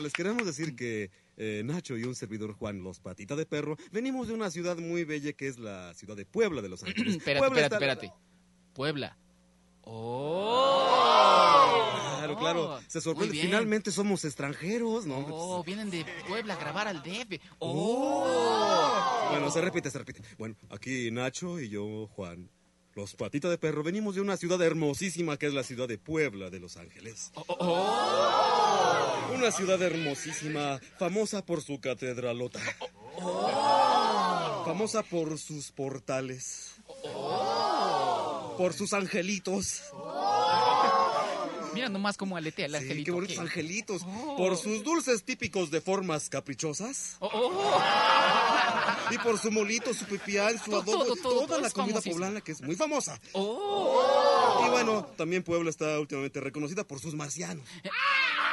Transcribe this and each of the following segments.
Bueno, les queremos decir que eh, Nacho y un servidor Juan, los patita de perro, venimos de una ciudad muy bella que es la ciudad de Puebla de Los Ángeles. espérate, Puebla espérate, espérate. Puebla. ¡Oh! Claro, claro. Se Muy sorprende. Finalmente somos extranjeros, ¿no? Oh, vienen de Puebla a grabar al DF. ¡Oh! Bueno, se repite, se repite. Bueno, aquí Nacho y yo, Juan, los patita de perro, venimos de una ciudad hermosísima que es la ciudad de Puebla de Los Ángeles. Oh, Una ciudad hermosísima, famosa por su catedralota. Famosa por sus portales. Por sus angelitos. Mira nomás cómo aletea el Sí, angelito. qué bonitos ¿qué? angelitos. Oh. Por sus dulces típicos de formas caprichosas. Oh, oh. Y por su molito, su pipián, su Todo, adobo, todo, todo, toda la comida famosísimo. poblana que es muy famosa. Oh. Y bueno, también Puebla está últimamente reconocida por sus marcianos.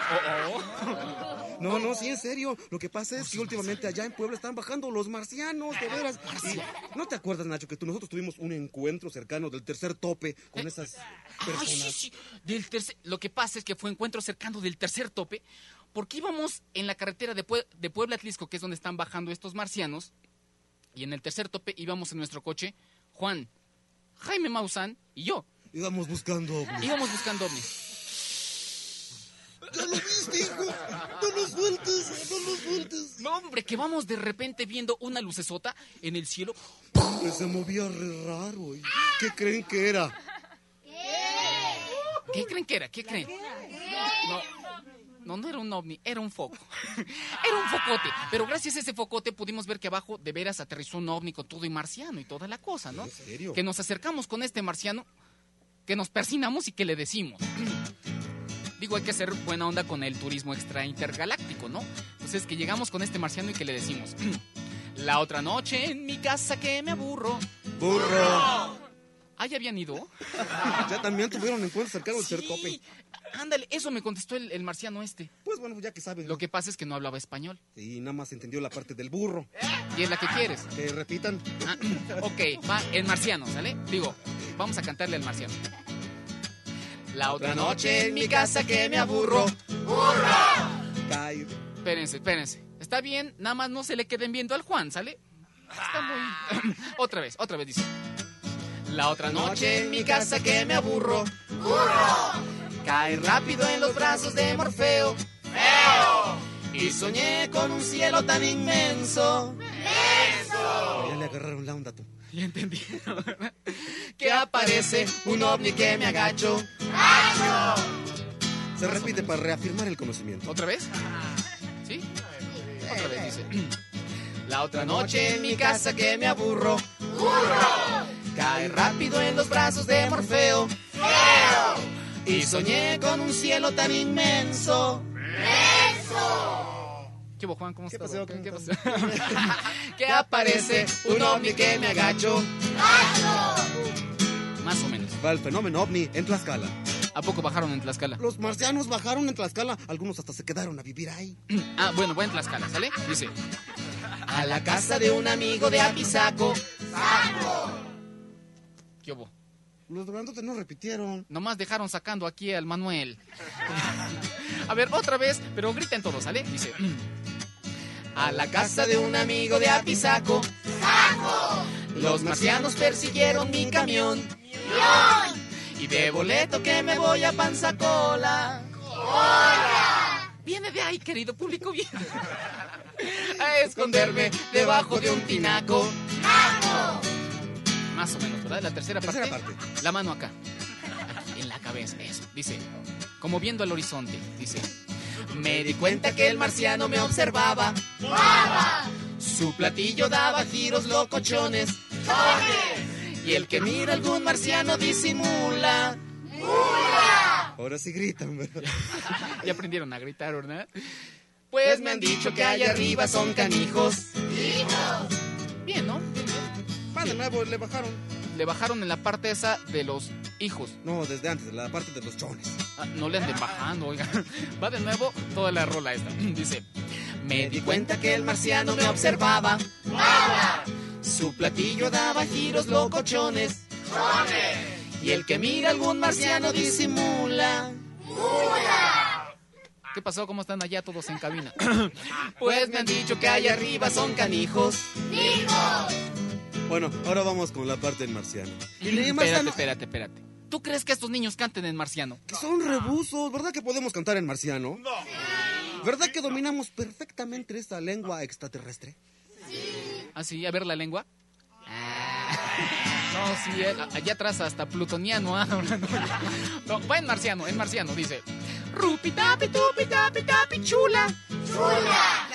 No, no, sí, en serio. Lo que pasa es que últimamente allá en Puebla están bajando los marcianos, de veras. Y, ¿No te acuerdas, Nacho, que tú, nosotros tuvimos un encuentro cercano del tercer tope con esas Ay, sí, personas? sí. Del tercer- Lo que pasa es que fue encuentro cercano del tercer tope, porque íbamos en la carretera de, Pue- de Puebla Atlisco, que es donde están bajando estos marcianos, y en el tercer tope íbamos en nuestro coche, Juan, Jaime Maussan y yo. Íbamos buscando ovnis. Íbamos buscando ovnis. ¿Ya lo viste, hijo? No lo sueltes, no lo sueltes. No, hombre, que vamos de repente viendo una lucesota en el cielo. Que se movía re raro. ¿y ¿Qué creen que era? ¿Qué creen que era? ¿Qué creen? No, no, no era un ovni, era un foco. Era un focote. Pero gracias a ese focote pudimos ver que abajo de veras aterrizó un ovni con todo y marciano y toda la cosa, ¿no? ¿En serio? Que nos acercamos con este marciano, que nos persinamos y que le decimos. Digo, hay que hacer buena onda con el turismo extra intergaláctico, ¿no? Entonces que llegamos con este marciano y que le decimos. La otra noche en mi casa que me aburro. ¡Burro! Ah, ya habían ido. Ya también tuvieron encuentros cercanos Sí. tercer tope. Ándale, eso me contestó el, el marciano este. Pues bueno, ya que sabes. Lo que pasa es que no hablaba español. Y nada más entendió la parte del burro. Y es la que quieres. Que repitan. Ah, ok, va el marciano, ¿sale? Digo, vamos a cantarle al marciano. La otra noche en mi casa que me aburro. Cae. Espérense, espérense. Está bien, nada más no se le queden viendo al Juan, ¿sale? Está muy... otra vez, otra vez dice. La otra noche en mi casa que me aburro. Cae rápido en los brazos de Morfeo. Y soñé con un cielo tan inmenso. Ya le agarraron la onda tú. Ya entendí. que aparece un ovni que me agacho. Se repite para reafirmar el conocimiento. ¿Otra vez? ¿Sí? Otra vez dice. La otra noche en mi casa que me aburro. Cae rápido en los brazos de Morfeo. Y soñé con un cielo tan inmenso. ¿Qué hubo, Juan? ¿Cómo ¿Qué estás? pasó? ¿Qué, ¿Cómo qué pasó? que aparece un ovni que me agacho. Más o menos. Va el fenómeno ovni en Tlaxcala. ¿A poco bajaron en Tlaxcala? Los marcianos bajaron en Tlaxcala. Algunos hasta se quedaron a vivir ahí. Ah, bueno, voy en Tlaxcala, ¿sale? Dice. A la casa de un amigo de Apizaco. ¿Qué hubo? Los grandotes no repitieron. Nomás dejaron sacando aquí al Manuel. A ver, otra vez, pero griten todos, ¿sale? Dice. A la casa de un amigo de Apizaco. Los marcianos persiguieron mi camión. Y de boleto que me voy a Panzacola. Viene de ay, querido público, bien. A esconderme debajo de un tinaco. Más o menos, ¿verdad? La tercera, Tercera parte. parte. La mano acá. Aquí, en la cabeza, eso. Dice, como viendo al horizonte, dice. Me di cuenta que el marciano me observaba. Su platillo daba giros locochones. Y el que mira algún marciano disimula. Ahora sí gritan, ¿verdad? Ya aprendieron a gritar, ¿verdad? Pues me han dicho que allá arriba son canijos. Bien, ¿no? Bien, bien. Va de nuevo, le bajaron. Le bajaron en la parte esa de los hijos. No, desde antes, la parte de los chones. Ah, no le anden bajando, oiga. Va de nuevo toda la rola esta. Dice, me di cuenta que el marciano me observaba. Su platillo daba giros locochones. Y el que mira algún marciano disimula. ¿Qué pasó? ¿Cómo están allá todos en cabina? pues me han dicho que allá arriba son canijos. Bueno, ahora vamos con la parte del marciano. Y Espérate, marciano, espérate, espérate. ¿Tú crees que estos niños canten en marciano? que son rebusos, ¿verdad que podemos cantar en marciano? No. ¿Verdad que dominamos perfectamente esta lengua extraterrestre? ¿Ah, sí? A ver la lengua. No, sí, eh, allá atrás hasta plutoniano. ah, No, va en marciano, en marciano, dice. Rupi tapi tupi tapi tapi chula.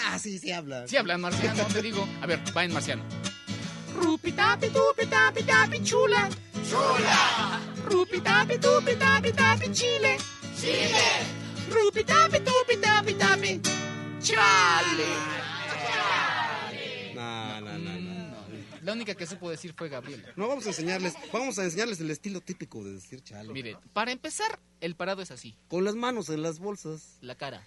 Ah, sí, sí habla. Sí habla en marciano, te digo. A ver, va en marciano. Rupi tapi tupi tapi tapi chula. Chula. Rupi tapi tupi tapi tapi chile. Chile. Rupi tapi tupi tapi tapi chale. No, no, no, no. La única que supo decir fue Gabriela. No, vamos a enseñarles, vamos a enseñarles el estilo típico de decir chalo. Mire, para empezar, el parado es así, Con las manos en las bolsas, la cara.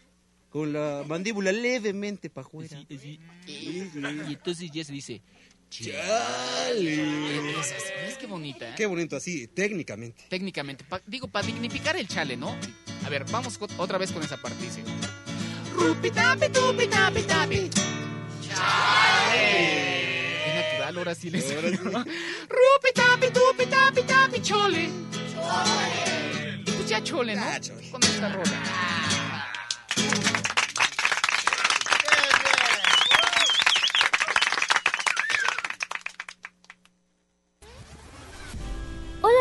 con la mandíbula levemente para afuera. Y, y entonces ya se dice, Chale. es así, ¿ves qué bonita? eh? Qué bonito así, técnicamente. Técnicamente, pa- digo, para dignificar el chale, ¿no? A ver, vamos co- otra vez con esa parte, dice. Rupi tapi tupi tapi tapi. Chale. Es natural, ahora sí les Ahora sí. Rupi tapi tupi tapi tapi chole. Chole. Y pues ya chole, ¿no? Ya, chole. Con esta rola.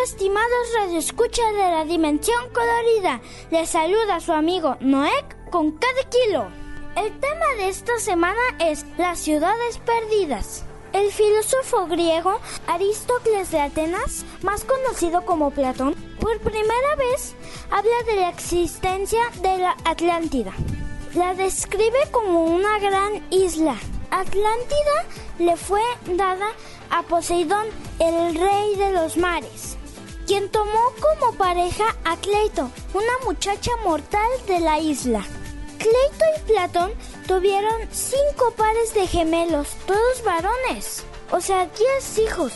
Estimados radioescuchas de la Dimensión Colorida, les saluda su amigo Noek con cada kilo. El tema de esta semana es las ciudades perdidas. El filósofo griego Aristóteles de Atenas, más conocido como Platón, por primera vez habla de la existencia de la Atlántida. La describe como una gran isla. Atlántida le fue dada a Poseidón, el rey de los mares, quien tomó como pareja a Cleito, una muchacha mortal de la isla. Cleito y Platón tuvieron cinco pares de gemelos, todos varones, o sea, diez hijos.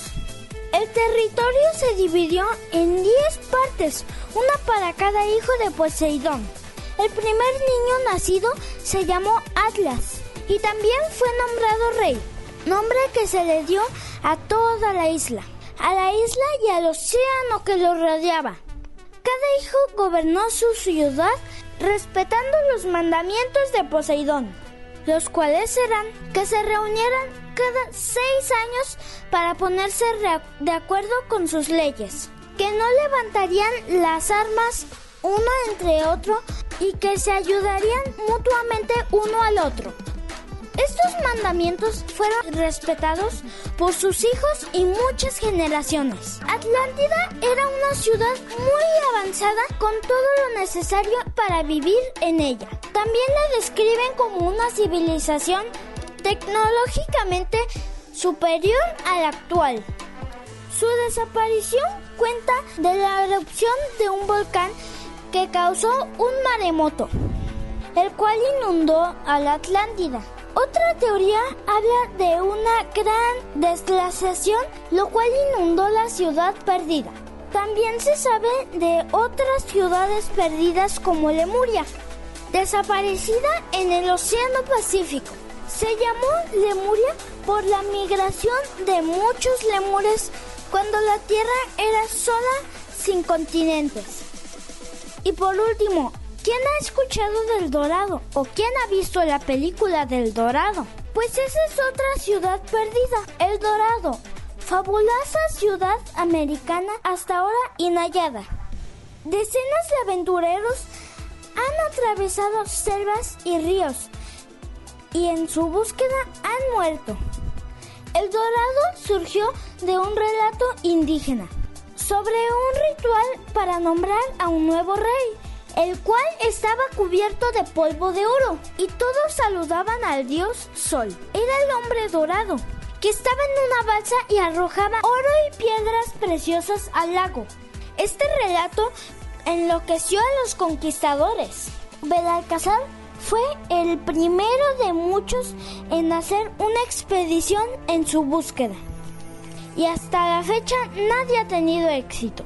El territorio se dividió en diez partes, una para cada hijo de Poseidón. El primer niño nacido se llamó Atlas y también fue nombrado rey, nombre que se le dio a toda la isla, a la isla y al océano que lo rodeaba. Cada hijo gobernó su ciudad respetando los mandamientos de Poseidón, los cuales eran que se reunieran cada seis años para ponerse de acuerdo con sus leyes, que no levantarían las armas uno entre otro y que se ayudarían mutuamente uno al otro. Estos mandamientos fueron respetados por sus hijos y muchas generaciones. Atlántida era una ciudad muy avanzada con todo lo necesario para vivir en ella. También la describen como una civilización tecnológicamente superior a la actual. Su desaparición cuenta de la erupción de un volcán que causó un maremoto, el cual inundó a la Atlántida. Otra teoría habla de una gran desglaciación, lo cual inundó la ciudad perdida. También se sabe de otras ciudades perdidas como Lemuria, desaparecida en el Océano Pacífico. Se llamó Lemuria por la migración de muchos lemures cuando la Tierra era sola sin continentes. Y por último, ¿Quién ha escuchado del Dorado? ¿O quién ha visto la película del Dorado? Pues esa es otra ciudad perdida, El Dorado. Fabulosa ciudad americana hasta ahora inhallada. Decenas de aventureros han atravesado selvas y ríos y en su búsqueda han muerto. El Dorado surgió de un relato indígena sobre un ritual para nombrar a un nuevo rey, el cual estaba cubierto de polvo de oro y todos saludaban al dios Sol. Era el hombre dorado, que estaba en una balsa y arrojaba oro y piedras preciosas al lago. Este relato enloqueció a los conquistadores. Belalcázar fue el primero de muchos en hacer una expedición en su búsqueda. Y hasta la fecha nadie ha tenido éxito.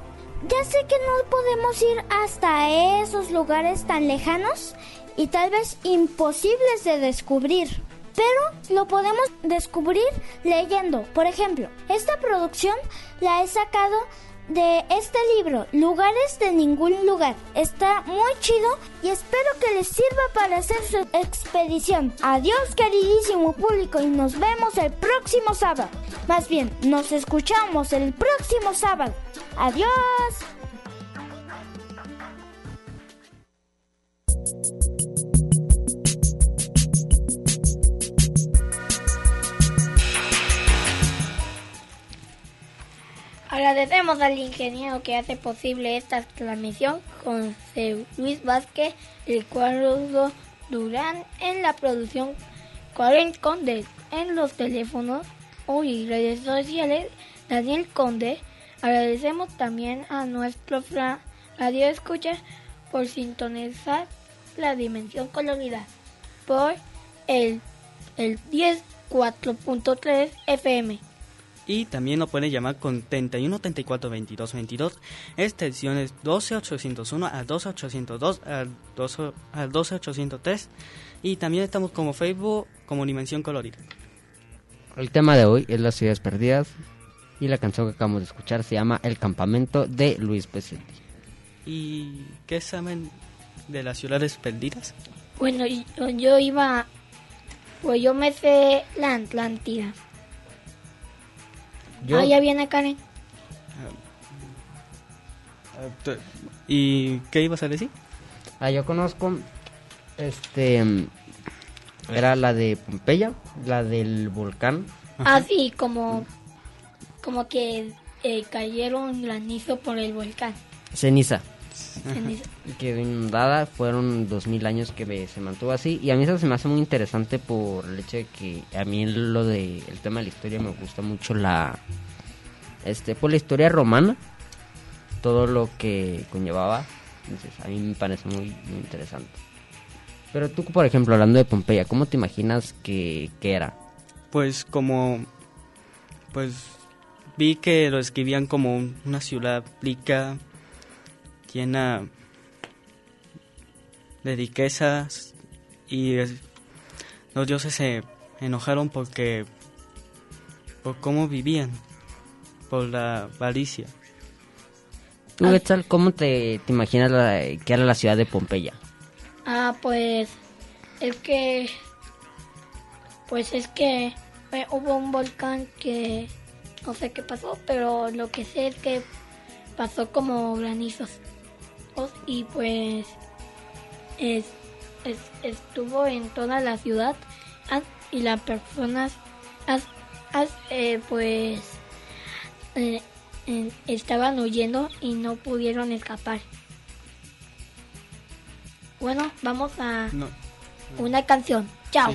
Ya sé que no podemos ir hasta esos lugares tan lejanos y tal vez imposibles de descubrir. Pero lo podemos descubrir leyendo. Por ejemplo, esta producción la he sacado de este libro, Lugares de ningún lugar. Está muy chido y espero que les sirva para hacer su expedición. Adiós queridísimo público y nos vemos el próximo sábado. Más bien, nos escuchamos el próximo sábado. Adiós. Agradecemos al ingeniero que hace posible esta transmisión, José Luis Vázquez, el cuadro Durán en la producción, Karen Conde en los teléfonos y redes sociales, Daniel Conde. Agradecemos también a nuestro radio escucha por sintonizar la dimensión colorida por el, el 10.4.3 FM y también lo pueden llamar con 31 34 22 22 extensiones 12 801 al 12 802 al 12, al 12 803 y también estamos como Facebook como Dimensión Colorida. El tema de hoy es las ciudades perdidas y la canción que acabamos de escuchar se llama El campamento de Luis Pesetti. ¿Y qué saben de las ciudades perdidas? Bueno, yo, yo iba, pues yo me sé la Atlántida. Ah, ya viene Karen. ¿Y qué ibas a decir? Ah, yo conozco, este, era la de Pompeya, la del volcán. Ah, sí, como, como que eh, cayeron granizo por el volcán. Ceniza. Ceniza. Quedó inundada, fueron dos mil años que se mantuvo así y a mí eso se me hace muy interesante por el hecho de que a mí lo de el tema de la historia me gusta mucho la este por la historia romana todo lo que conllevaba entonces a mí me parece muy, interesante pero tú por ejemplo hablando de Pompeya cómo te imaginas que, que era pues como pues vi que lo escribían como una ciudad rica llena de riquezas y los dioses se enojaron porque por cómo vivían por la avaricia. ¿Tú, tal cómo te, te imaginas que era la ciudad de Pompeya? Ah, pues es que pues es que hubo un volcán que no sé qué pasó, pero lo que sé es que pasó como granizos y pues estuvo en toda la ciudad y las personas eh, pues eh, estaban huyendo y no pudieron escapar. Bueno, vamos a una canción. Chao.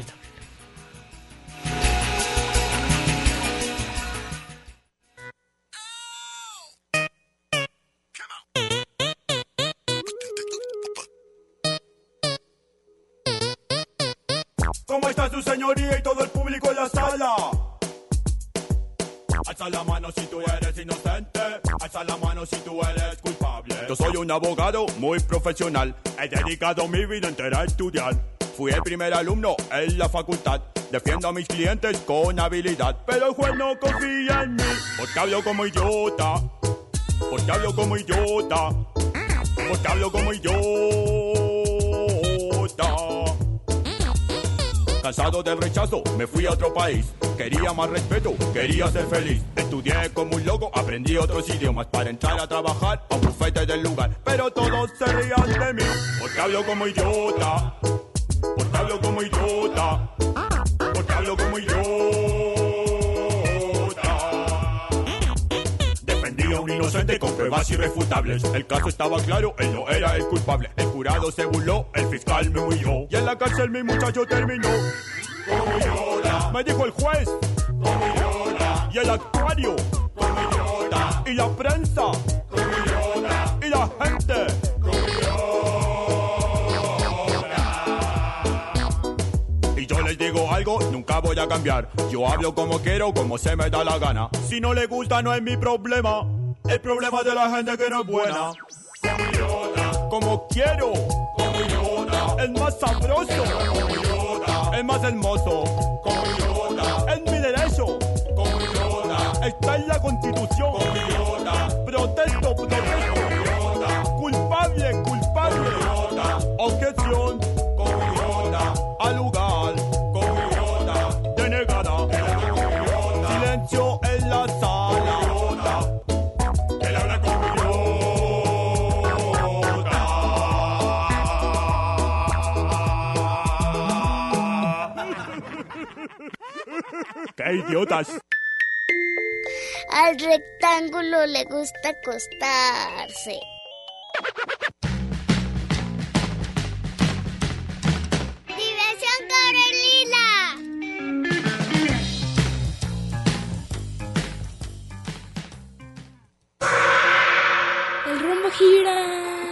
¿Cómo está su señoría y todo el público en la sala? Alza la mano si tú eres inocente, alza la mano si tú eres culpable. Yo soy un abogado muy profesional, he dedicado mi vida entera a estudiar. Fui el primer alumno en la facultad, defiendo a mis clientes con habilidad, pero el juez no confía en mí, porque hablo como idiota, porque hablo como idiota, porque hablo como idiota. Cansado del rechazo, me fui a otro país. Quería más respeto, quería ser feliz. Estudié como un loco, aprendí otros idiomas para entrar a trabajar a un bufete del lugar. Pero todos se rían de mí, porque hablo como idiota. Porque hablo como idiota. Porque hablo como idiota. Un inocente con pruebas irrefutables. El caso estaba claro, él no era el culpable. El jurado se burló, el fiscal me huyó. Y en la cárcel mi muchacho terminó. Como. Me dijo el juez. Como. Y el actuario. Como idiota. Y la prensa. Como. Y la gente. Y yo les digo algo, nunca voy a cambiar. Yo hablo como quiero, como se me da la gana. Si no le gusta, no es mi problema. El problema de la gente que no es buena. Como quiero. Como idiota. El más sabroso. Como. El más hermoso. Como idiota. Es mi derecho. Como idiota. Está en la constitución. Como idiota. Protesto, protesto. Como. Culpable, culpable. Como idiota. Objeción. ¡Qué idiotas! Al rectángulo le gusta acostarse. ¡Diversión Corelila! El rumbo gira.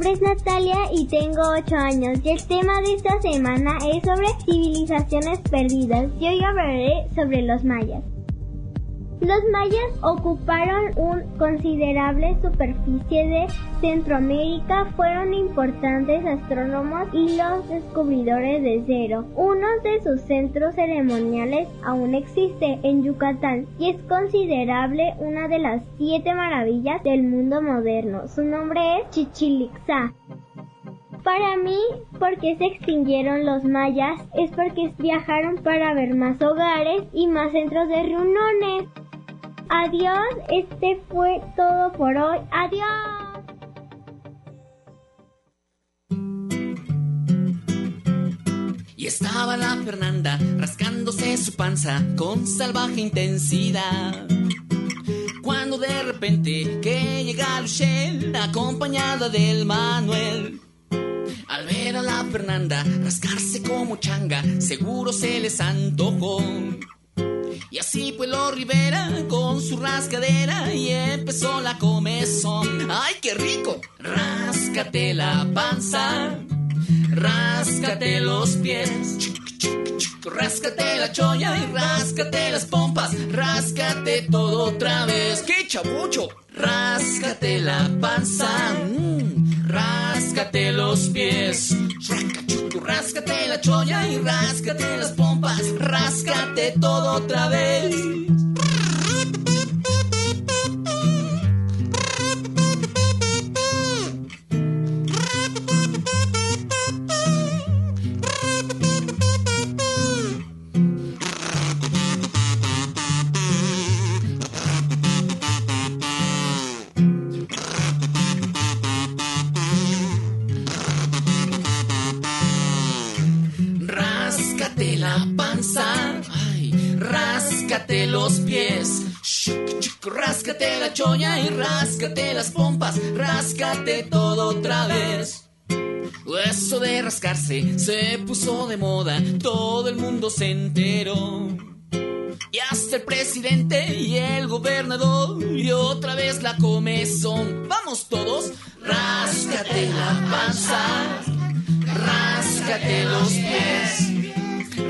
Nombre es Natalia y tengo 8 años y el tema de esta semana es sobre civilizaciones perdidas. Yo hoy hablaré sobre los mayas. Los mayas ocuparon una considerable superficie de Centroamérica, fueron importantes astrónomos y los descubridores de cero. Uno de sus centros ceremoniales aún existe en Yucatán y es considerable una de las siete maravillas del mundo moderno. Su nombre es Chichilitzá. Para mí, porque se extinguieron los mayas es porque viajaron para ver más hogares y más centros de reuniones. Adiós, este fue todo por hoy. Adiós. Estaba la Fernanda rascándose su panza con salvaje intensidad. Cuando de repente que llega Luchel acompañada del Manuel. Al ver a la Fernanda rascarse como changa, seguro se les antojó. Y así pues lo Rivera con su rascadera y empezó la comezón. ¡Ay, qué rico! Ráscate la panza, ráscate los pies, ráscate la cholla y ráscate las pompas, ráscate todo otra vez. ¡Qué chabucho! Ráscate la panza, mm, ráscate los pies, ráscate la cholla y ráscate las pompas, ráscate todo otra vez. Los pies, Shuc, chuc, ráscate la cholla y ráscate las pompas, ráscate todo otra vez. Eso de rascarse se puso de moda, todo el mundo se enteró. Y hasta el presidente y el gobernador y otra vez la comezón. Vamos todos, ráscate la panza, ráscate los pies,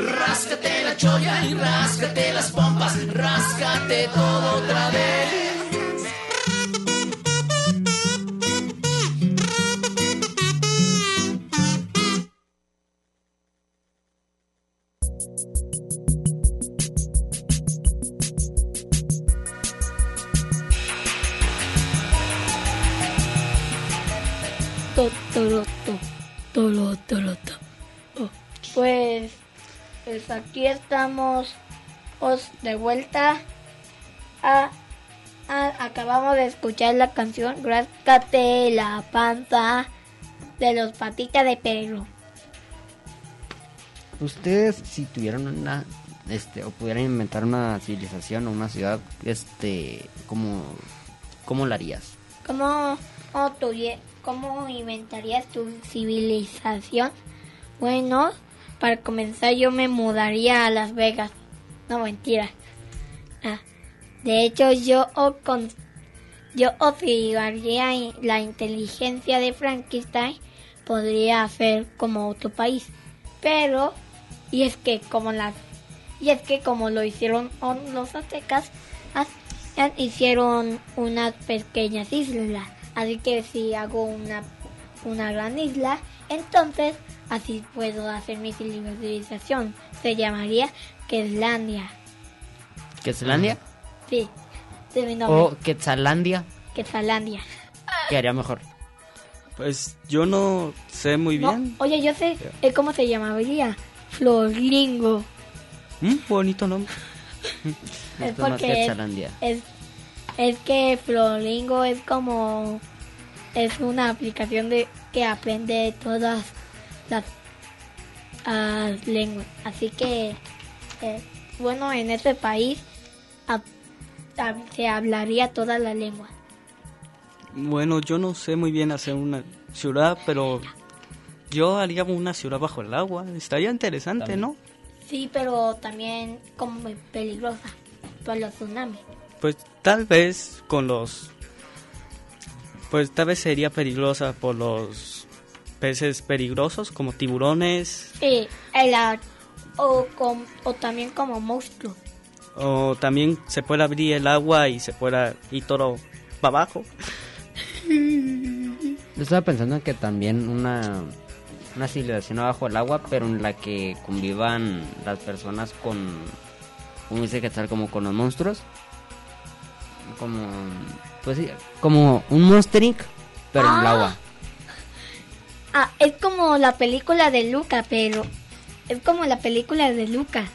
Ráscate la cholla y ráscate las pompas, ráscate todo otra vez. Totoloto. Tolotoloto. Oh. Pues pues aquí estamos de vuelta a, acabamos de escuchar la canción Gráscate la panza de los patitas de perro. Ustedes si tuvieran una este o pudieran inventar una civilización o una ciudad este cómo cómo la harías? ¿Cómo, cómo, cómo inventarías tu civilización? Bueno, para comenzar yo me mudaría a Las Vegas. No, mentira. Ah, de hecho, yo, con, yo observaría la inteligencia de Frankenstein podría hacer como otro país. Pero, y es que como las y es que como lo hicieron los aztecas, hicieron unas pequeñas islas. Así que si hago una, una gran isla, entonces Así puedo hacer mi civilización. Se llamaría Quetzlandia. ¿Quetzlandia? Sí, de mi nombre. ¿O Quetzalandia? Quetzalandia. ¿Qué haría mejor? Pues yo no sé muy bien. Oye, yo sé eh, cómo se llamaría. Floringo. ¿Mm? Bonito nombre. es porque es, es, que Floringo es como es una aplicación de que aprende todas las lenguas. Así que, eh, bueno, en este país se hablaría toda la lengua. Bueno, yo no sé muy bien hacer una ciudad, pero yo haría una ciudad bajo el agua. Estaría interesante, ¿no? Sí, pero también como peligrosa por los tsunamis. Pues tal vez con los... Pues tal vez sería peligrosa por los peces peligrosos como tiburones. Sí, el, o, o también como monstruos. O también se puede abrir el agua y se pueda ir todo para abajo. Yo estaba pensando que también una, una civilización abajo del agua, pero en la que convivan las personas con, como dice que tal, como con los monstruos. Como, pues sí, como un monstering, pero en el ah. agua. Ah, es como la película de Luca, pero es como la película de Luca.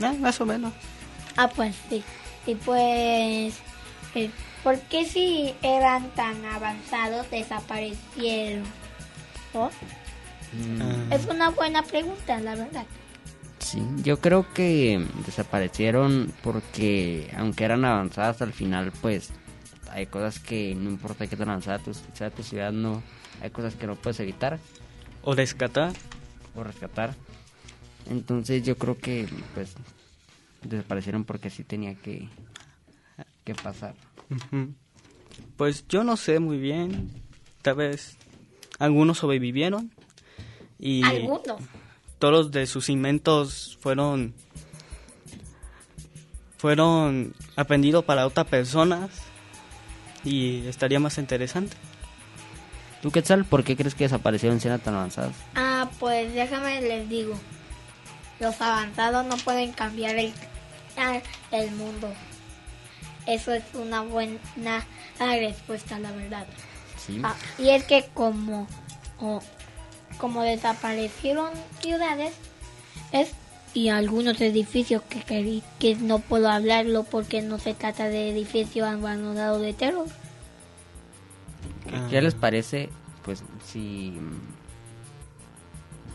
Eh, más o menos. Ah, pues sí. Y pues, eh, ¿por qué si eran tan avanzados desaparecieron? Mm. Es una buena pregunta, la verdad. Sí, yo creo que desaparecieron porque aunque eran avanzadas al final, pues hay cosas que no importa que te lanzada tu, sea tu ciudad, no, hay cosas que no puedes evitar. O rescatar. O rescatar. Entonces yo creo que pues desaparecieron porque sí tenía que, que pasar. Pues yo no sé muy bien, tal vez algunos sobrevivieron y ¿Algunos? Todos de sus inventos fueron fueron aprendidos para otras personas y estaría más interesante. ¿Tú qué tal? ¿Por qué crees que desaparecieron escenas tan avanzadas? Ah, pues déjame les digo. Los avanzados no pueden cambiar el, el mundo. Eso es una buena respuesta, la verdad. ¿Sí? Ah, y es que como, como desaparecieron ciudades, es y algunos edificios que, que, no puedo hablarlo porque no se trata de edificios abandonados de terror. ¿Qué les parece? Pues si,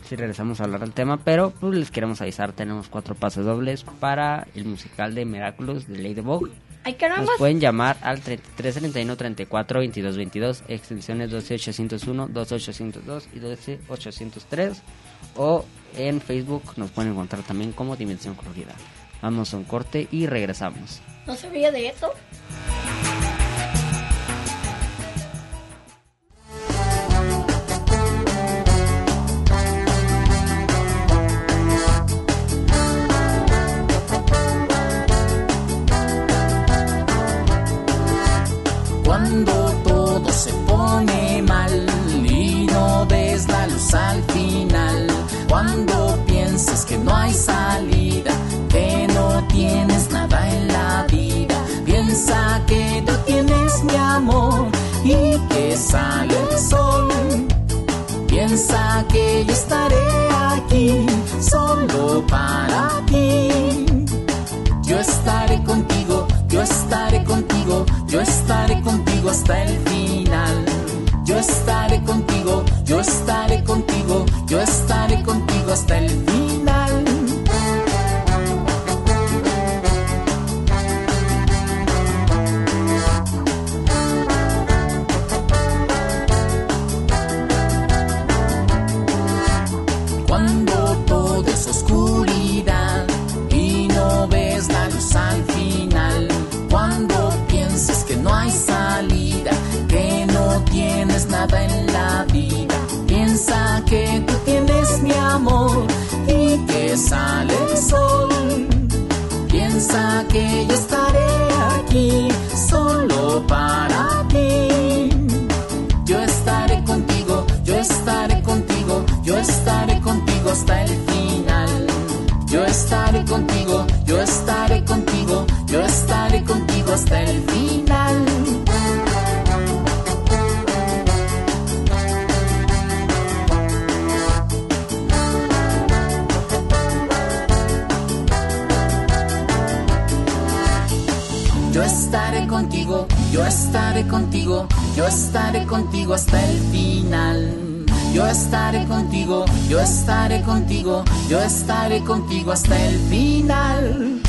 si regresamos a hablar del tema, pero pues les queremos avisar, tenemos cuatro pases dobles para el musical de Miraculous de Ladybug. Ay, Nos pueden llamar al 3331 34 22 22, extensiones 12801, 12802 y 12803 o en Facebook nos pueden encontrar también como Dimensión Colorida. Vamos a un corte y regresamos. ¿No sabía de eso? Sale el sol. Piensa que yo estaré aquí solo para ti. Yo estaré contigo, yo estaré contigo, yo estaré contigo hasta el final. Yo estaré contigo, yo estaré contigo, yo estaré contigo hasta el final. Sale el sol. Piensa que yo estaré aquí solo para ti. Yo estaré contigo, yo estaré contigo, yo estaré contigo hasta el final. Yo estaré contigo, yo estaré contigo, yo estaré contigo hasta el final. Yo estaré contigo, yo estaré contigo, yo estaré contigo hasta el final.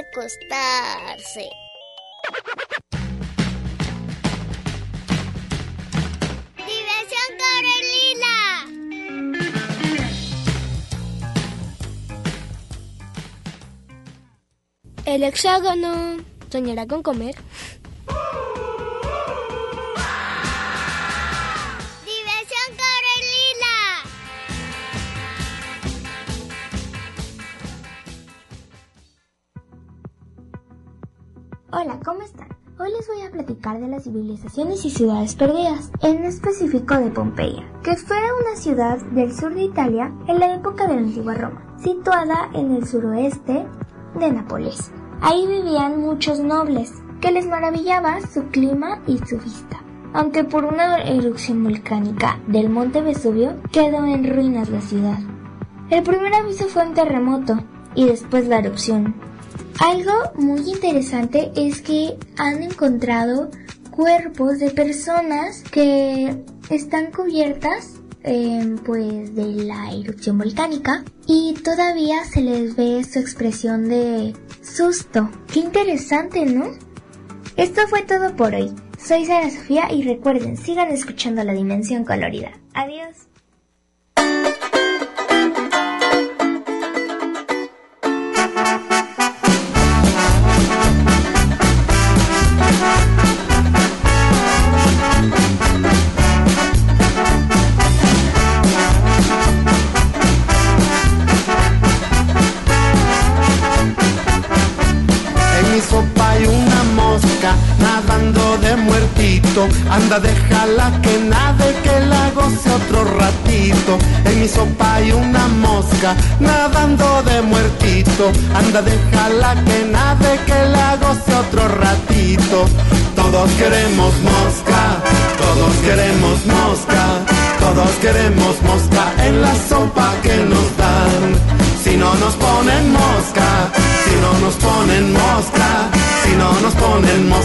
Acostarse. ¡Diversión Carolina! El hexágono soñará con comer. Hola, ¿cómo están? Hoy les voy a platicar de las civilizaciones y ciudades perdidas, en específico de Pompeya, que fue una ciudad del sur de Italia en la época de la antigua Roma, situada en el suroeste de Nápoles. Ahí vivían muchos nobles, que les maravillaba su clima y su vista. Aunque por una erupción volcánica del monte Vesubio quedó en ruinas la ciudad. El primer aviso fue un terremoto y después la erupción, algo muy interesante es que han encontrado cuerpos de personas que están cubiertas eh, pues de la erupción volcánica y todavía se les ve su expresión de susto. Qué interesante, ¿no? Esto fue todo por hoy. Soy Sara Sofía y recuerden, sigan escuchando la dimensión colorida. Adiós. Anda, déjala que nade, que la goce otro ratito. En mi sopa hay una mosca nadando de muertito. Anda, déjala que nade, que la goce otro ratito. Todo Todos queremos mosca, todos queremos mosca, todos queremos mosca en la sopa que nos dan. Si no nos ponen mosca, si no nos ponen mosca, si no nos ponen mosca,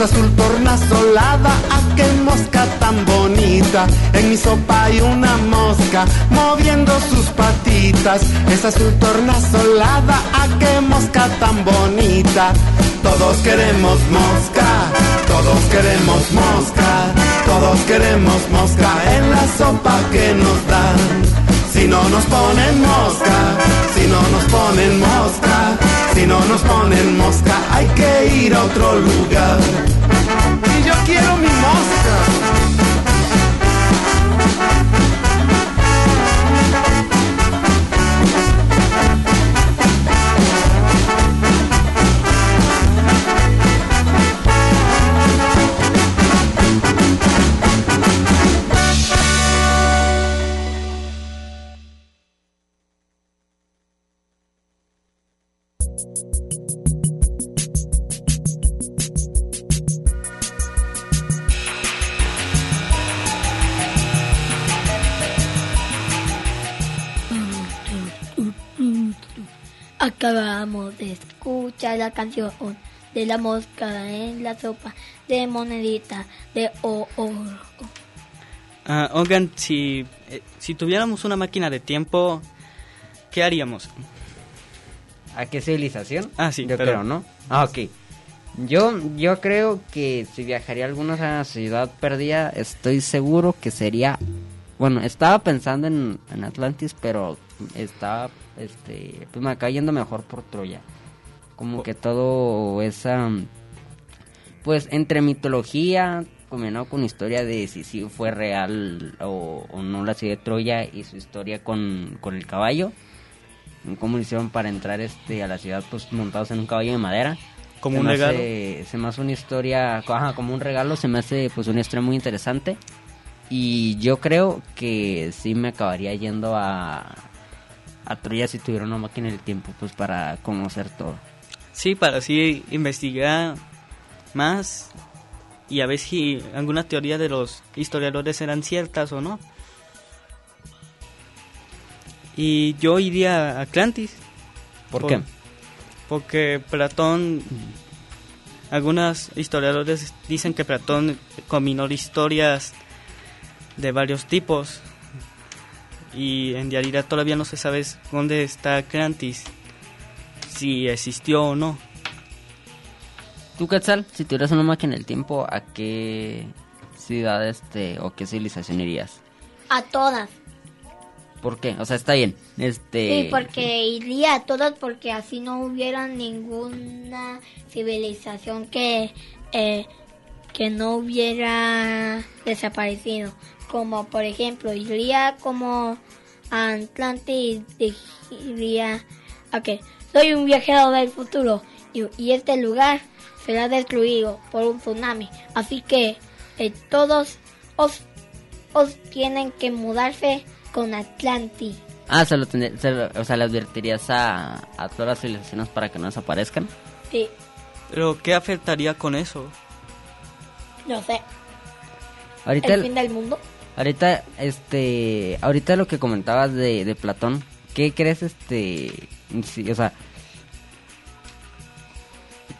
Es azul tornasolada, ¿a qué mosca tan bonita? En mi sopa hay una mosca moviendo sus patitas. Es azul tornasolada, ¿a qué mosca tan bonita? Todos queremos mosca, todos queremos mosca, todos queremos mosca en la sopa que nos dan. Si no nos ponen mosca, si no nos ponen mosca, si no nos ponen mosca, hay que ir a otro lugar. Y yo quiero escuchar la canción de la mosca en la sopa de monedita de oro. Ah, oigan, si, eh, si tuviéramos una máquina de tiempo, ¿qué haríamos? ¿A qué civilización? Ah, sí, yo pero- creo, ¿no? Ah, ok. Yo, yo creo que si viajaría algunos a la ciudad perdida, estoy seguro que sería... Bueno, estaba pensando en, en Atlantis, pero estaba, este, pues me acaba yendo mejor por Troya. Como que todo esa, pues entre mitología, combinado con historia de si sí fue real o, o no la ciudad de Troya y su historia con, con el caballo. Cómo lo hicieron para entrar este a la ciudad pues montados en un caballo de madera. Como Se un regalo. hace- se me hace una historia ajá, como un regalo se me hace pues una historia muy interesante. Y yo creo que sí me acabaría yendo a a Troya si tuviera una máquina del tiempo pues para conocer todo Sí, para así investigar más y a ver si alguna teoría de los historiadores eran ciertas o no. Y yo iría a Atlantis. ¿Por qué? Porque Platón, algunos historiadores dicen que Platón combinó historias de varios tipos y en realidad todavía no se sabe dónde está Atlantis, si existió o no. ¿Tú, Quetzal, si tuvieras una máquina del tiempo, a qué ciudad este, o qué civilización irías? A todas. ¿Por qué? O sea, está bien. Este... Sí, porque iría a todas porque así no hubiera ninguna civilización que, eh, que no hubiera desaparecido. Como por ejemplo, iría como a Atlantis y diría, ok, soy un viajero del futuro y, y este lugar será destruido por un tsunami. Así que eh, todos os, os tienen que mudarse con Atlantis. Ah, se lo tendría- se lo- o sea, le advertirías a, a todas las civilizaciones para que no desaparezcan. Sí, Pero ¿qué afectaría con eso? no sé. Ahorita, el fin del mundo. ahorita, este, ahorita lo que comentabas de, de Platón, ¿qué crees, este, o sea,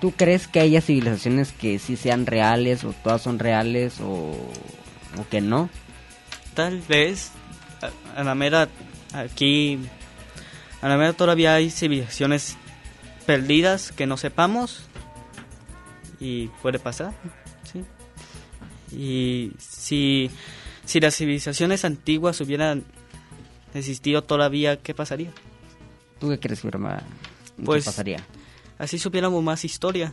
¿tú crees que haya civilizaciones que sí sean reales o todas son reales o, o que no? Tal vez a, a la mera aquí a la mera todavía hay civilizaciones perdidas que no sepamos y puede pasar, sí. Y si si las civilizaciones antiguas hubieran existido todavía, ¿qué pasaría? ¿Tú qué crees hubiera- qué Pues pasaría? así supiéramos más historia,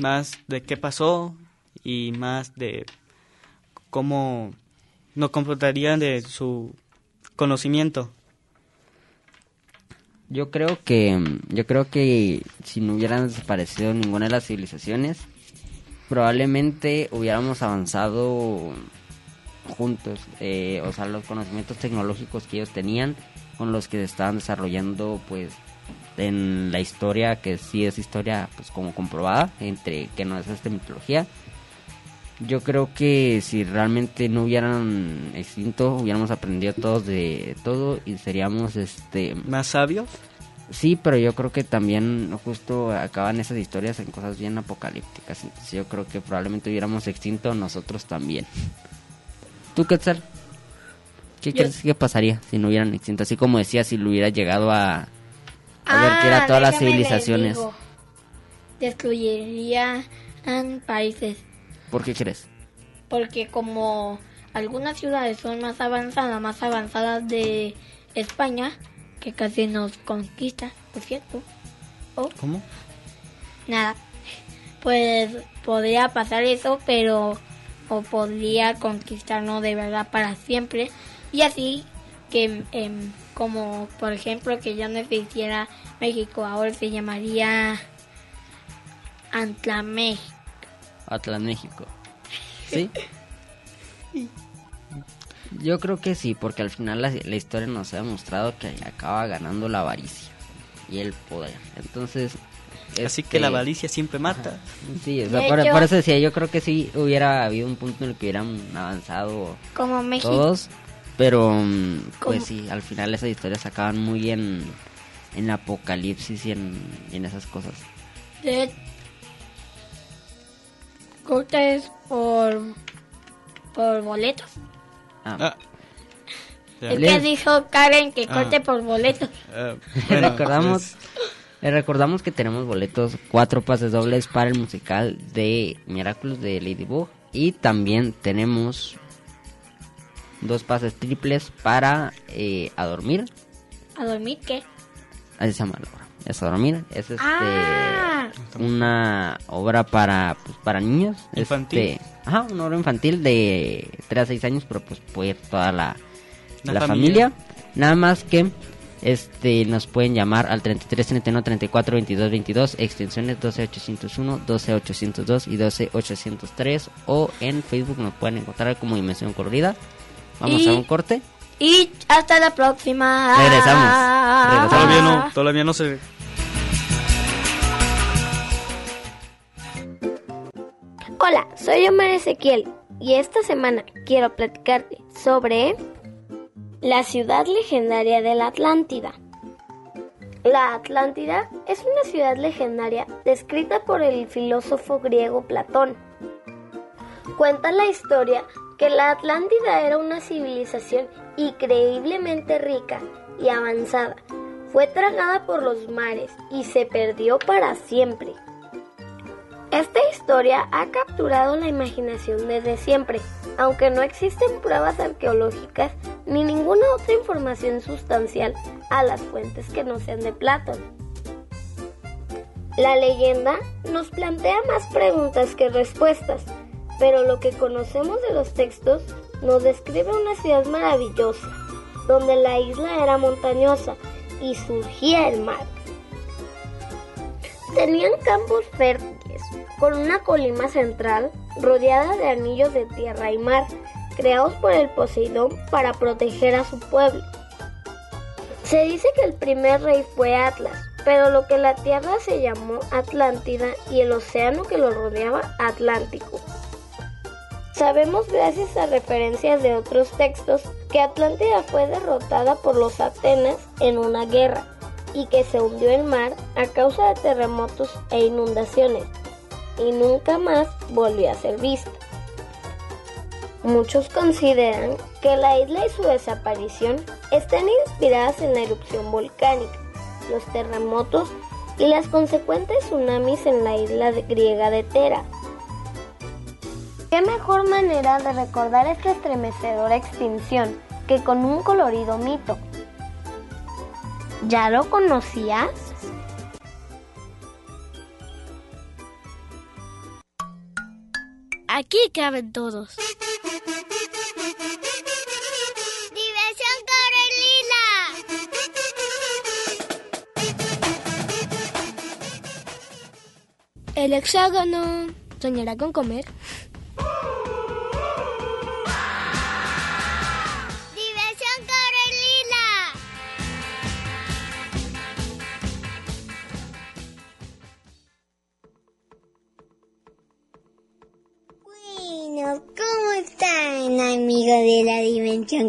más de qué pasó y más de cómo nos comportarían de su conocimiento. Yo creo que yo creo que si no hubieran desaparecido ninguna de las civilizaciones, probablemente hubiéramos avanzado juntos, eh, o sea, los conocimientos tecnológicos que ellos tenían con los que se estaban desarrollando, pues, en la historia, que sí es historia, pues, como comprobada, entre que no es esta mitología. Yo creo que si realmente no hubieran extinto, hubiéramos aprendido todos de todo y seríamos, este... ¿Más sabios? Sí, pero yo creo que también justo acaban esas historias en cosas bien apocalípticas. Entonces yo creo que probablemente hubiéramos extinto nosotros también. ¿Tú, Quetzal? ¿Qué Yo- crees que pasaría si no hubieran extinto? Así como decía, si lo hubiera llegado a, a ver que Ah, era todas las civilizaciones. Destruirían países. ¿Por qué crees? Porque como algunas ciudades son más avanzadas, más avanzadas de España, que casi nos conquista, por cierto. Oh, ¿Cómo? nada. Pues podría pasar eso, pero o podría conquistarnos de verdad para siempre. Y así que em, como por ejemplo que ya no existiera México, ahora se llamaría Antlaméxico. Atlas México. ¿Sí? Yo creo que sí, porque al final la, la historia nos ha demostrado que acaba ganando la avaricia y el poder. Entonces... Así que este, la avaricia siempre mata. Sí, o sea, De por, eso decía, yo creo que sí hubiera habido un punto en el que hubieran avanzado Como México. todos, pero mm, pues sí, al final esas historias acaban muy en, en apocalipsis y en, en esas cosas. De cortes por por boletos. Ah, Es que dijo Karen que Ah. corte por boletos. Le recordamos, le recordamos que tenemos boletos, cuatro pases dobles para el musical de Miraculous de Ladybug y también tenemos dos pases triples para eh, A Dormir, ¿A dormir qué? así se llama la obra, es A Dormir, es este Ah. una obra para pues, para niños, Infantil. este, ajá, una obra infantil de 3 a 6 años, pero pues puede ir toda la, La la, familia. familia. Nada más que este nos pueden llamar al 33 31 34 22 22 extensiones 12 801, 12 802 y 12 803 o en Facebook nos pueden encontrar como Dimensión Colorida. Vamos Y- a un corte. Y hasta la próxima. Regresamos. Regresamos. Todavía no, todavía no se... Hola, soy Omar Ezequiel y esta semana quiero platicarte sobre la ciudad legendaria de la Atlántida. La Atlántida es una ciudad legendaria descrita por el filósofo griego Platón. Cuenta la historia que la Atlántida era una civilización increíblemente rica y avanzada. Fue tragada por los mares y se perdió para siempre. Esta historia ha capturado la imaginación desde siempre, aunque no existen pruebas arqueológicas ni ninguna otra información sustancial a las fuentes que no sean de Platón. La leyenda nos plantea más preguntas que respuestas, pero lo que conocemos de los textos nos describe una ciudad maravillosa, donde la isla era montañosa y surgía el mar. Tenían campos fértiles, con una colima central rodeada de anillos de tierra y mar, creados por el Poseidón para proteger a su pueblo. Se dice que el primer rey fue Atlas, pero lo que la tierra se llamó Atlántida y el océano que lo rodeaba Atlántico. Sabemos gracias a referencias de otros textos que Atlántida fue derrotada por los Atenas en una guerra y que se hundió en mar a causa de terremotos e inundaciones y nunca más volvió a ser vista. Muchos consideran que la isla y su desaparición están inspiradas en la erupción volcánica, los terremotos y las consecuentes tsunamis en la isla griega de Tera. ¿Qué mejor manera de recordar esta estremecedora extinción que con un colorido mito? ¿Ya lo conocías? Aquí caben todos. Diversión Corelila. El hexágono. ¿Soñará con comer?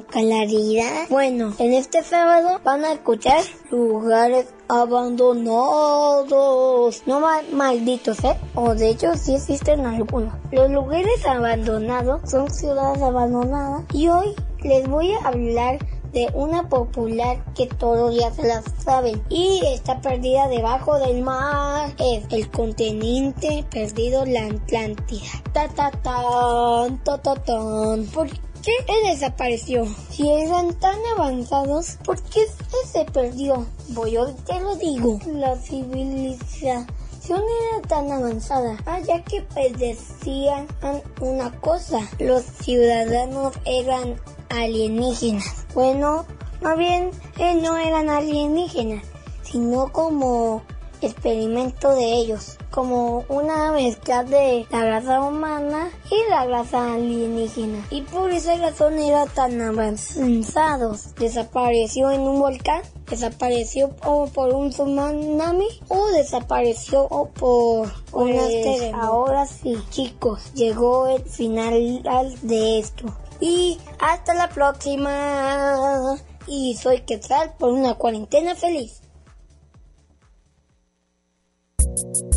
Colorida? Bueno, en este sábado van a escuchar lugares abandonados. No ma- malditos, ¿eh? O de hecho sí existen algunos. Los lugares abandonados son ciudades abandonadas. Y hoy les voy a hablar de una popular que todos ya se la saben y está perdida debajo del mar. Es el continente perdido, la Atlántida. Ta ta ta tan. ¿Por qué él desapareció? Si eran tan avanzados, ¿por qué se perdió? Voy, yo te lo digo. La civilización era tan avanzada, ya que pues decían una cosa, los ciudadanos eran alienígenas. Bueno, más bien eh, no eran alienígenas, sino como experimento de ellos, como una mezcla de la raza humana y la raza alienígena. Y por esa razón era tan avanzados. Desapareció en un volcán, desapareció o por un tsunami o desapareció o por un asteroide. Ahora sí, chicos, llegó el final de esto. Y hasta la próxima. Y soy Quetzal por una cuarentena feliz. thank you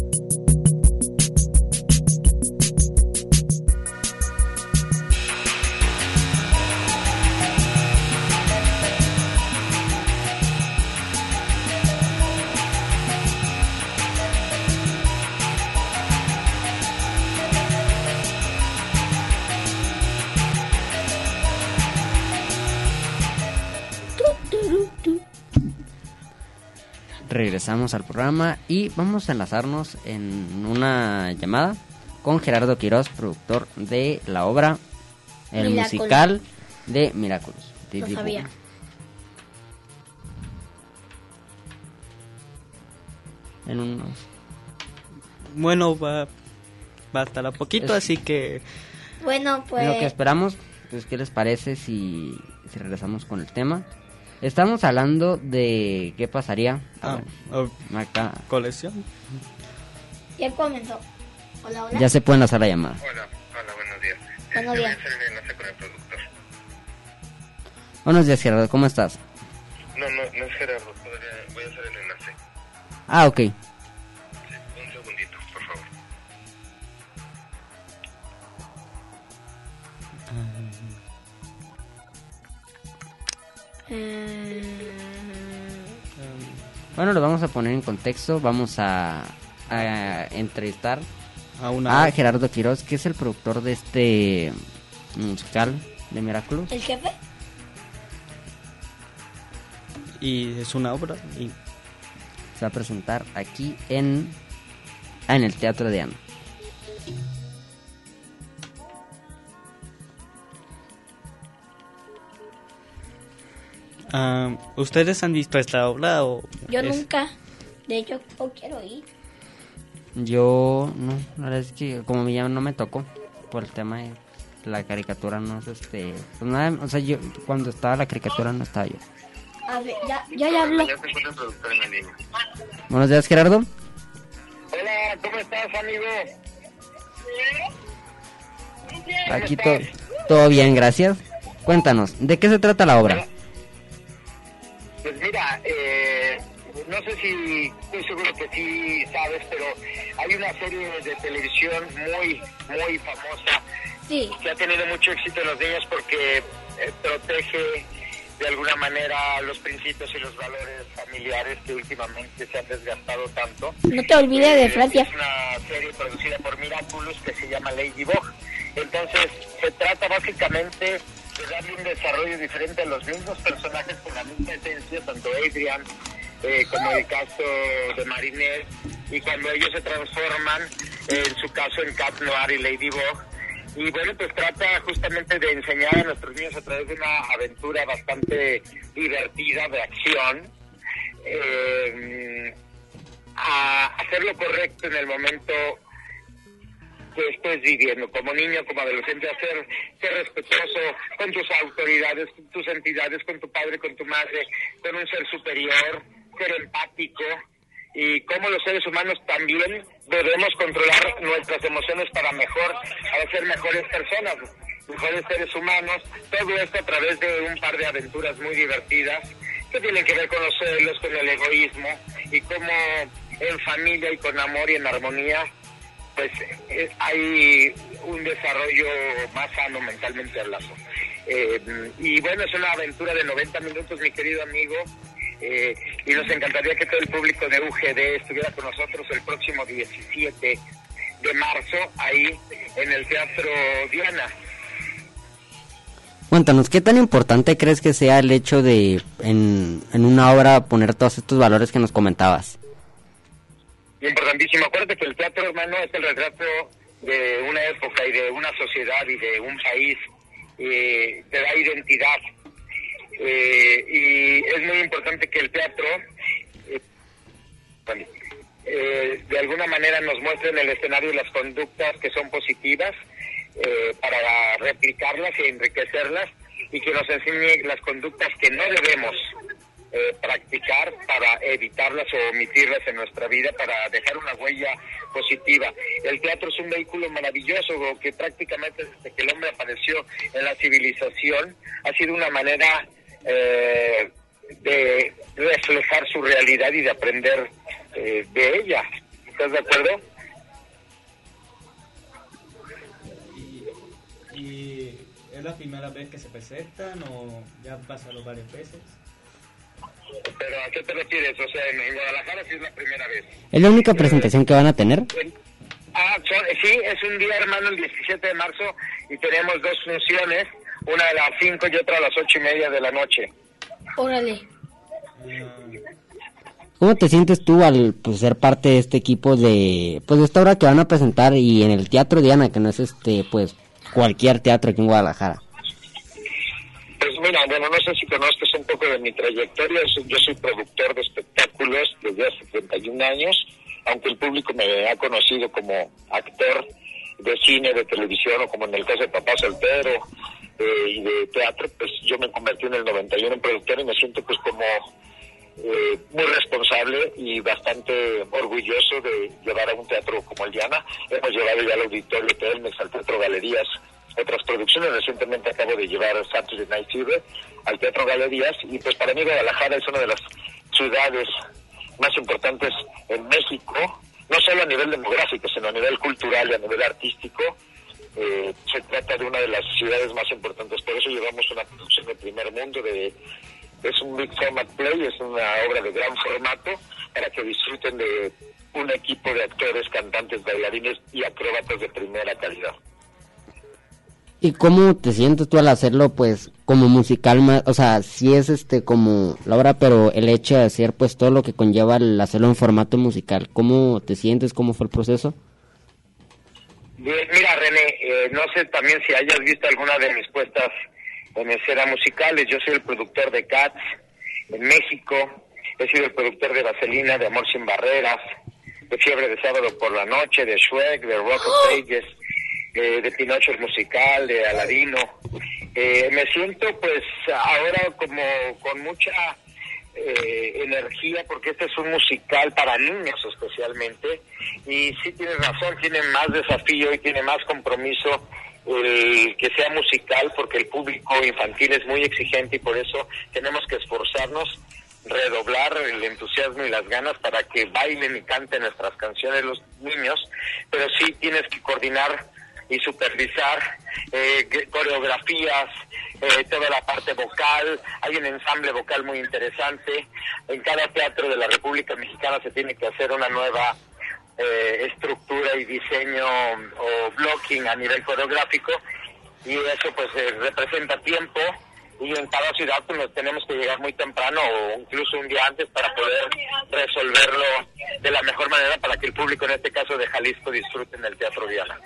Regresamos al programa y vamos a enlazarnos en una llamada con Gerardo Quiroz, productor de la obra El Miraculous. musical de Miraculous. de Lo sabía. En unos Bueno, va, va a estar a poquito, Es- así que... Bueno, En pues... lo que esperamos, pues, ¿qué les parece si, si regresamos con el tema? Estamos hablando de qué pasaría. Ah, bueno, acá colección. Ya comenzó. Hola, hola. ya se pueden hacer la llamada. Hola, hola, buenos días. Buenos Este, días. Voy a hacer el enlace con el productor. Buenos días, Gerardo, ¿cómo estás? No, no, no es Gerardo, todavía voy a hacer el enlace. Ah, ok. Bueno, lo vamos a poner en contexto. Vamos a, a entrevistar a, una a Gerardo Quiroz, que es el productor de este musical de Miraculous. ¿El jefe? Y es una obra. Y Se va a presentar aquí en, ah, en el Teatro de Ana. Ah, ¿Ustedes han visto esta obra o...? Yo es- nunca. De hecho, yo quiero ir. Yo, no, la verdad es que como ya no me tocó por el tema de la caricatura, no es este. Pues nada, o sea, yo cuando estaba la caricatura no estaba yo. A ver, ya, ya, ya habló. Ya se encuentra el productor en la línea. Buenos días, Gerardo. Hola, ¿cómo estás, amigo? Aquí to- todo bien, gracias. Cuéntanos, ¿de qué se trata la obra? Sé si, estoy seguro que sí sabes, pero hay una serie de televisión muy, muy famosa Sí. que ha tenido mucho éxito en los niños porque eh, protege de alguna manera los principios y los valores familiares que últimamente se han desgastado tanto. No te olvides de Eh, Francia. Es una serie producida por Miraculous que se llama Ladybug. Entonces, se trata básicamente de darle un desarrollo diferente a los mismos personajes con la misma esencia, tanto Adrian eh, como el caso de Marinette, y cuando ellos se transforman, en su caso en Cat Noir y Ladybug. Y bueno, pues trata justamente de enseñar a nuestros niños a través de una aventura bastante divertida de acción. eh, a hacer lo correcto en el momento que estés viviendo como niño, como adolescente, a ser, ser respetuoso con tus autoridades, con tus entidades, con tu padre, con tu madre, con un ser superior, ser empático y como los seres humanos también debemos controlar nuestras emociones para mejor, para ser mejores personas, mejores seres humanos, todo esto a través de un par de aventuras muy divertidas que tienen que ver con los celos, con el egoísmo y cómo en familia y con amor y en armonía pues eh, hay un desarrollo más sano mentalmente hablando. Eh, y bueno, es una aventura de 90 minutos, mi querido amigo, eh, y nos encantaría que todo el público de UGD estuviera con nosotros el próximo 17 de marzo, ahí en el Teatro Diana. Cuéntanos, ¿qué tan importante crees que sea el hecho de en, en una obra poner todos estos valores que nos comentabas? Importantísimo. Acuérdate que el teatro, hermano, es el retrato de una época y de una sociedad y de un país. Eh, te da identidad. Eh, y es muy importante que el teatro, eh, eh, de alguna manera, nos muestre en el escenario las conductas que son positivas eh, para replicarlas y enriquecerlas y que nos enseñe las conductas que no debemos eh, practicar para evitarlas o omitirlas en nuestra vida, para dejar una huella positiva. El teatro es un vehículo maravilloso que prácticamente desde que el hombre apareció en la civilización ha sido una manera eh, de reflejar su realidad y de aprender eh, de ella. ¿Estás de acuerdo? ¿Y es la primera vez que se presentan o ya han pasado varias veces? ¿Pero a qué te refieres? O sea, en, Guadalajara sí es la primera vez. ¿Es la única presentación que van a tener? Ah, sí, es un día, hermano, el 17 de marzo y tenemos dos funciones, una a las 5 y otra a las ocho y media de la noche. Órale. ¿Cómo te sientes tú al pues, ser parte de este equipo de pues de esta obra que van a presentar y en el Teatro Diana, que no es este pues cualquier teatro aquí en Guadalajara? Pues mira, bueno, no sé si conozcas un poco de mi trayectoria. Yo soy- Yo soy productor de espectáculos desde hace 31 años, aunque el público me ha conocido como actor de cine, de televisión o como en el caso de Papá Soltero eh, y de teatro, pues yo me convertí en el 91 en productor y me siento pues como eh, muy responsable y bastante orgulloso de llevar a un teatro como el Diana. Hemos llevado ya al Auditorio Telmex, al Teatro Galerías, otras producciones. Recientemente acabo de llevar Saturday Night Fever al Teatro Galerías y pues para mí Guadalajara es una de las ciudades más importantes en México, no solo a nivel demográfico, sino a nivel cultural y a nivel artístico. Eh, se trata de una de las ciudades más importantes, por eso llevamos una producción de primer mundo de es un big format play, es una obra de gran formato para que disfruten de un equipo de actores, cantantes, bailarines y acróbatas de primera calidad. ¿Y cómo te sientes tú al hacerlo pues como musical más, o sea, sí es este como la obra, pero el hecho de hacer pues todo lo que conlleva el hacerlo en formato musical, ¿cómo te sientes? ¿Cómo fue el proceso? Bien, mira, René, eh, no sé también si hayas visto alguna de mis puestas en escena musicales. Yo soy el productor de Cats en México, he sido el productor de Vaselina, de Amor sin Barreras, de Fiebre de Sábado por la Noche, de Shrek, de Rock of Ages, eh, de Pinocho el musical, de Aladino. Eh, me siento pues ahora como con mucha eh, energía porque este es un musical para niños especialmente y sí tienes razón, tiene más desafío y tiene más compromiso el que sea musical porque el público infantil es muy exigente y por eso tenemos que esforzarnos redoblar el entusiasmo y las ganas para que bailen y canten nuestras canciones los niños, pero sí tienes que coordinar y supervisar eh, coreografías, eh, toda la parte vocal, hay un ensamble vocal muy interesante. En cada teatro de la República Mexicana se tiene que hacer una nueva eh, estructura y diseño o blocking a nivel coreográfico y eso pues eh, representa tiempo y en cada ciudad pues nos tenemos que llegar muy temprano o incluso un día antes para poder resolverlo de la mejor manera para que el público en este caso de Jalisco disfrute en el Teatro Diana.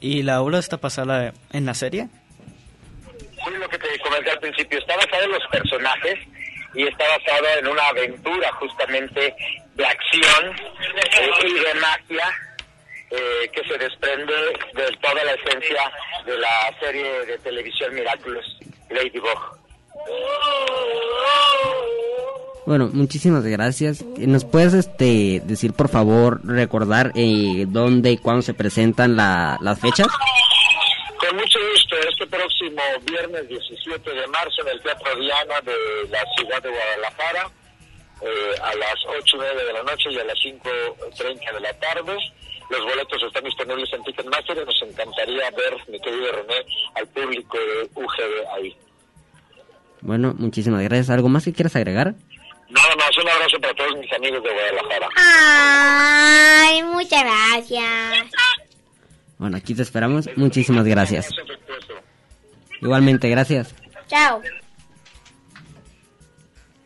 ¿Y la obra está basada en la serie? Sí, lo que te comenté al principio, está basado en los personajes y está basado en una aventura justamente de acción eh, y de magia eh, que se desprende de toda la esencia de la serie de televisión Miraculous, Ladybug. Bueno, muchísimas gracias. ¿Nos puedes este decir por favor recordar eh, dónde y cuándo se presentan la, las fechas? Con mucho gusto, próximo viernes 17 de marzo en el Teatro Diana de la ciudad de Guadalajara, eh, a las 8 y media de la noche y a las 5.30 de la tarde. Los boletos están disponibles en Ticketmaster y nos encantaría ver, mi querido René, al público de UGB ahí. Bueno, muchísimas gracias. ¿Algo más que quieras agregar? Nada más, un abrazo para todos mis amigos de Guadalajara. Ay, muchas gracias. Bueno, aquí te esperamos. Muchísimas gracias. Igualmente, gracias. Chao.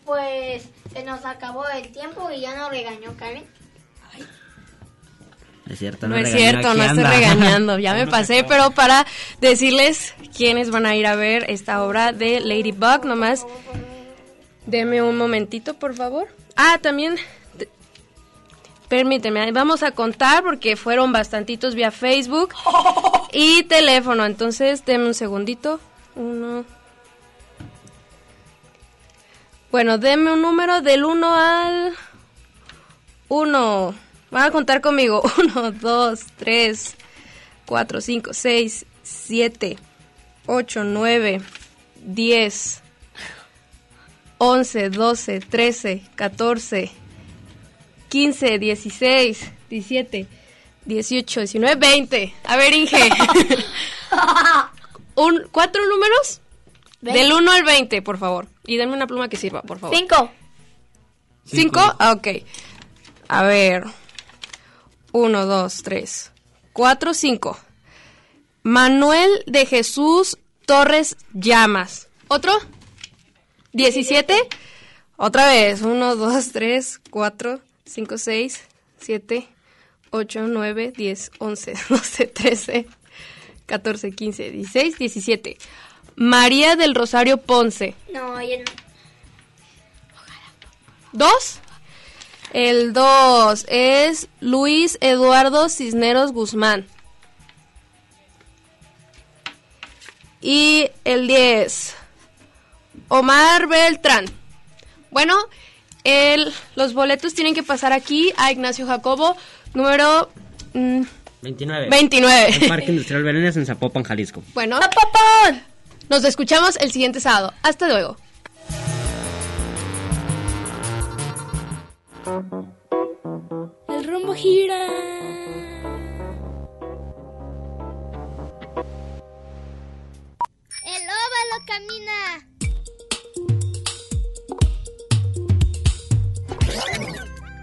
Pues se nos acabó el tiempo y ya nos regañó Karen. Es cierto, no, es cierto, no estoy regañando, ya me pasé, pero para decirles quiénes van a ir a ver esta obra de Ladybug, nomás deme un momentito, por favor. Ah, también, permíteme, vamos a contar porque fueron bastantitos vía Facebook y teléfono, entonces deme un segundito. Uno. Bueno, deme un número del 1 al 1. Van a contar conmigo. 1, 2, 3, 4, 5, 6, 7, 8, 9, 10, 11, 12, 13, 14, 15, 16, 17, 18, 19, 20. A ver, Inge. Un, ¿Cuatro números? Del 1 al 20, por favor. Y denme una pluma que sirva, por favor. Cinco. ¿Cinco? Ah, ok. A ver. 1, 2, 3, 4, 5. Manuel de Jesús Torres Llamas. ¿Otro? 17. Otra vez. 1, 2, 3, 4, 5, 6, 7, 8, 9, 10, 11, 12, 13, 14, 15, 16, 17. María del Rosario Ponce. No, yo no. ¿Dos? El 2 es Luis Eduardo Cisneros Guzmán. Y el 10, Omar Beltrán. Bueno, el, los boletos tienen que pasar aquí a Ignacio Jacobo, número... mm, 29. 29. El Parque Industrial Berenes en Zapopan, Jalisco. Bueno, nos escuchamos el siguiente sábado. Hasta luego. El rumbo gira. El óvalo camina.